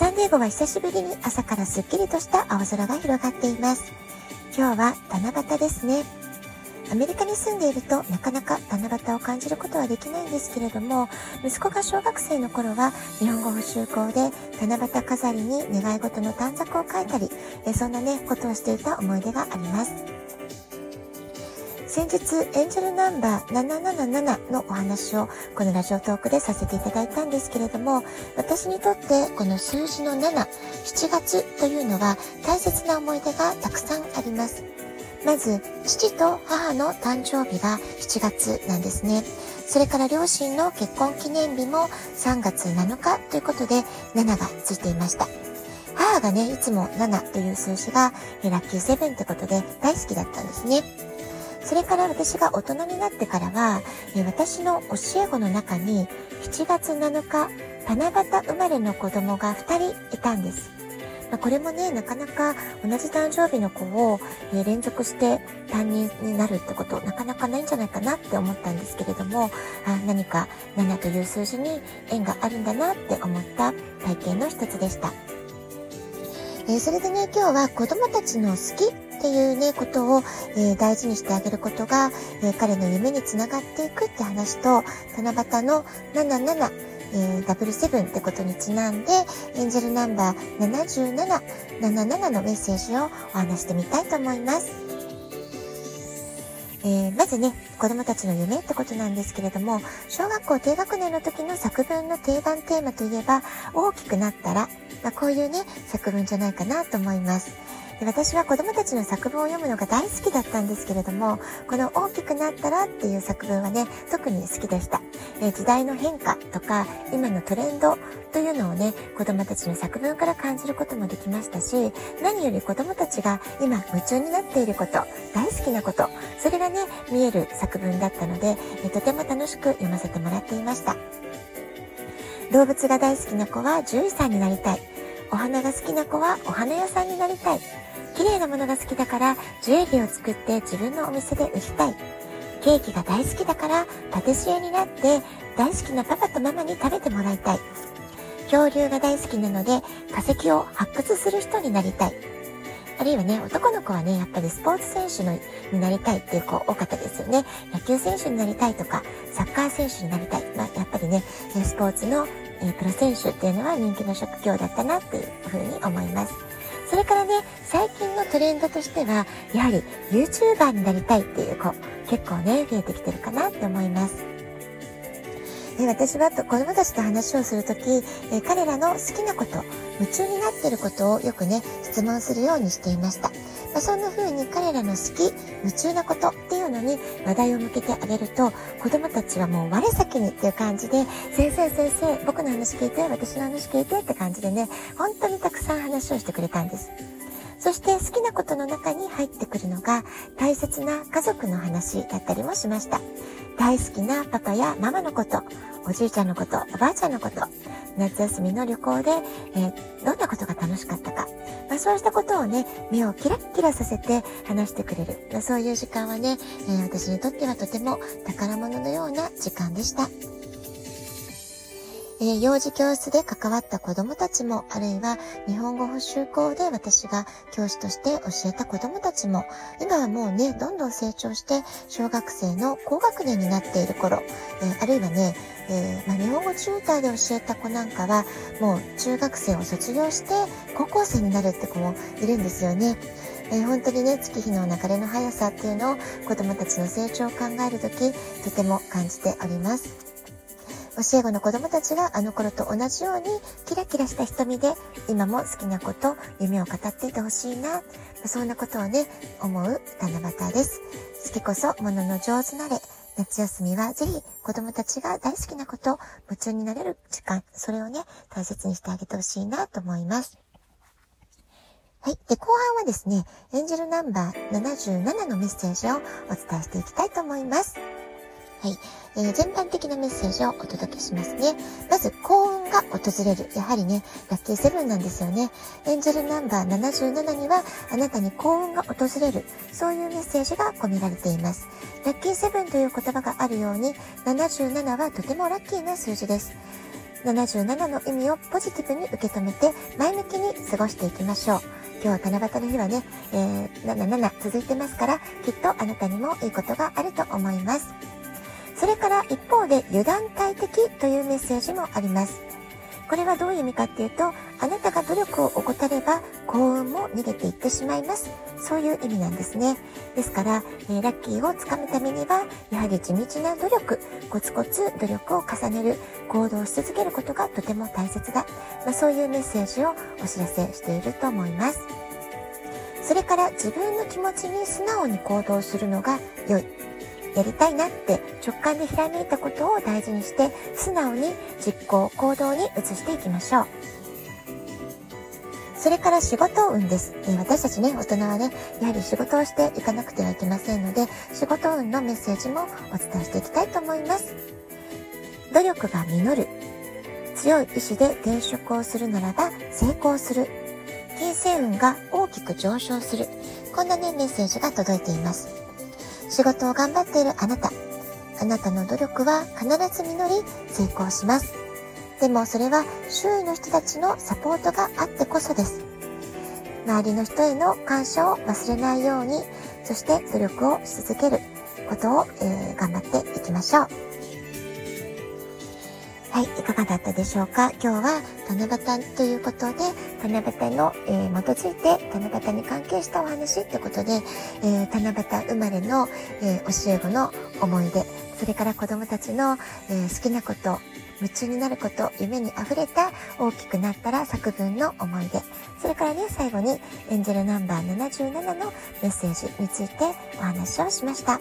サンディエゴは久しぶりに朝からすっきりとした青空が広がっています。今日は七夕ですね。アメリカに住んでいるとなかなか七夕を感じることはできないんですけれども、息子が小学生の頃は日本語補習校で七夕飾りに願い事の短冊を書いたり、そんなね、ことをしていた思い出があります。先日、エンジェルナンバー777のお話をこのラジオトークでさせていただいたんですけれども、私にとってこの数字の7、7月というのは大切な思い出がたくさんあります。まず、父と母の誕生日が7月なんですね。それから両親の結婚記念日も3月7日ということで7がついていました。母がね、いつも7という数字がラッキーセブンってことで大好きだったんですね。それから私が大人になってからは、え私の教え子の中に7月7日、七夕生まれの子供が2人いたんです。ま、これもね、なかなか同じ誕生日の子を、え連続して担任になるってこと、なかなかないんじゃないかなって思ったんですけれども、あ何か7という数字に縁があるんだなって思った体験の一つでした。えー、それでね、今日は子供たちの好きっていうね、ことを、えー、大事にしてあげることが、えー、彼の夢につながっていくって話と、七夕の77、えー、ダブルセブンってことにちなんで、エンジェルナンバー77、77のメッセージをお話してみたいと思います。えー、まずね、子供たちの夢ってことなんですけれども、小学校低学年の時の作文の定番テーマといえば、大きくなったら、まあ、こういうね、作文じゃないかなと思います。で私は子供たちの作文を読むのが大好きだったんですけれども、この大きくなったらっていう作文はね、特に好きでした。え時代の変化とか、今のトレンドというのをね、子供たちの作文から感じることもできましたし、何より子供たちが今夢中になっていること、大好きなこと、それがね、見える作文だったので、えとても楽しく読ませてもらっていました。動物が大好きな子は獣医さんになりたい。お花が好きな子はお花屋さんになりたい。綺麗なものが好きだからジュエリーを作って自分のお店で売りたい。ケーキが大好きだからパティシエになって大好きなパパとママに食べてもらいたい。恐竜が大好きなので化石を発掘する人になりたい。あるいはね、男の子はね、やっぱりスポーツ選手のになりたいっていう子多かったですよね。野球選手になりたいとか、サッカー選手になりたい。まあ、やっぱりね、スポーツのえプロ選手っていうのは人気の職業だったなっていうふうに思います。それからね、最近のトレンドとしては、やはり YouTuber になりたいっていう子、結構ね、増えてきてるかなって思います。で私は子供たちと話をするとき、え彼らの好きなこと、夢中になっていることをよくね、質問するようにしていました。まあ、そんな風に彼らの好き、夢中なことっていうのに話題を向けてあげると、子供たちはもう我先にっていう感じで、先生先生、僕の話聞いて、私の話聞いてって感じでね、本当にたくさん話をしてくれたんです。そして好きなことの中に入ってくるのが大切な家族の話だったりもしました。大好きなパパやママのこと、おじいちゃんのこと、おばあちゃんのこと、夏休みの旅行で、えー、どんなことが楽しかった、そうしたことをね、目をキラッキラさせて話してくれる、まあ、そういう時間はね、えー、私にとってはとても宝物のような時間でした。えー、幼児教室で関わった子供たちも、あるいは日本語補習校で私が教師として教えた子供たちも、今はもうね、どんどん成長して小学生の高学年になっている頃、えー、あるいはね、えー、まあ、日本語チューターで教えた子なんかは、もう中学生を卒業して高校生になるって子もいるんですよね。えー、本当にね、月日の流れの速さっていうのを子供たちの成長を考えるとき、とても感じております。教え子の子供たちがあの頃と同じようにキラキラした瞳で今も好きなこと、夢を語っていてほしいな。そんなことをね、思う七夕です。好きこそものの上手なれ。夏休みはぜひ子供たちが大好きなこと、夢中になれる時間、それをね、大切にしてあげてほしいなと思います。はい。で、後半はですね、エンジェルナンバー77のメッセージをお伝えしていきたいと思います。はい。えー、全般的なメッセージをお届けしますね。まず、幸運が訪れる。やはりね、ラッキーセブンなんですよね。エンジェルナンバー77には、あなたに幸運が訪れる。そういうメッセージが込められています。ラッキーセブンという言葉があるように、77はとてもラッキーな数字です。77の意味をポジティブに受け止めて前向きに過ごしていきましょう。今日は七夕の日はね、えー、77続いてますから、きっとあなたにもいいことがあると思います。それから一方で油断大敵というメッセージもあります。これはどういう意味かっていうと、あなたが努力を怠れば幸運も逃げていってしまいます。そういう意味なんですね。ですから、えー、ラッキーをつかむためには、やはり地道な努力、コツコツ努力を重ねる、行動し続けることがとても大切だ。まあ、そういうメッセージをお知らせしていると思います。それから自分の気持ちに素直に行動するのが良い。やりたいなって直感でひらめいたことを大事にして素直に実行行動に移していきましょうそれから仕事運です。え私たちね、大人はね、やはり仕事をしていかなくてはいけませんので、仕事運のメッセージもお伝えしていきたいと思います。努力が実る。強い意志で転職をするならば成功する。金星運が大きく上昇する。こんなね、メッセージが届いています。仕事を頑張っているあなた。あなたの努力は必ず実り成功します。でもそれは周囲の人たちのサポートがあってこそです。周りの人への感謝を忘れないように、そして努力をし続けることを、えー、頑張っていきましょう。はい、いかがだったでしょうか？今日は七夕ということで、七夕の、えー、基づいて七夕に関係したお話ってことで、えー、七夕生まれの、えー、教え子の思い出、それから子供たちの、え好きなこと、夢中になること、夢に溢れた大きくなったら作文の思い出。それからね、最後にエンジェルナンバー77のメッセージについてお話をしました。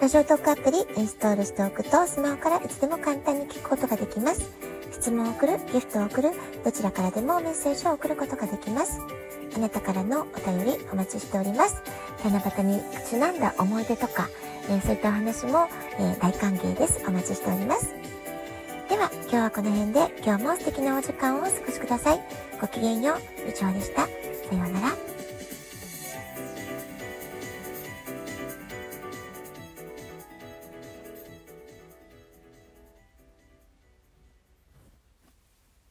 ラジオトークアプリインストールしておくとスマホからいつでも簡単に聞くことができます。質問を送る、ギフトを送る、どちらからでもメッセージを送ることができます。あなたからのお便りお待ちしております。七夕にちなんだ思い出とか、えー、そういったお話も、えー、大歓迎です。お待ちしております。では、今日はこの辺で今日も素敵なお時間をお過ごしください。ごきげんよう、部長でした。さようなら。